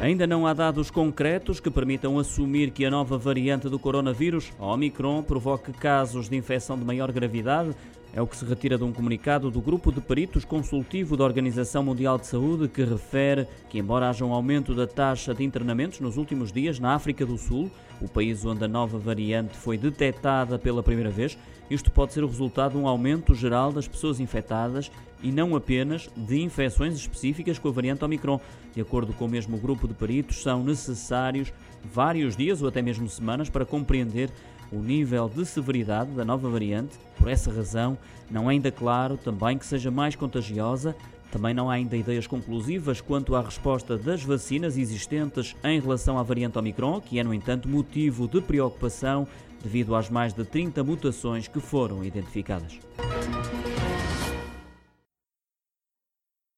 Ainda não há dados concretos que permitam assumir que a nova variante do coronavírus, Omicron, provoque casos de infecção de maior gravidade. É o que se retira de um comunicado do Grupo de Peritos Consultivo da Organização Mundial de Saúde, que refere que, embora haja um aumento da taxa de internamentos nos últimos dias na África do Sul, o país onde a nova variante foi detectada pela primeira vez, isto pode ser o resultado de um aumento geral das pessoas infectadas e não apenas de infecções específicas com a variante Omicron. De acordo com o mesmo grupo de peritos, são necessários vários dias ou até mesmo semanas para compreender o nível de severidade da nova variante. Por essa razão, não é ainda claro também que seja mais contagiosa. Também não há ainda ideias conclusivas quanto à resposta das vacinas existentes em relação à variante Omicron, que é, no entanto, motivo de preocupação devido às mais de 30 mutações que foram identificadas.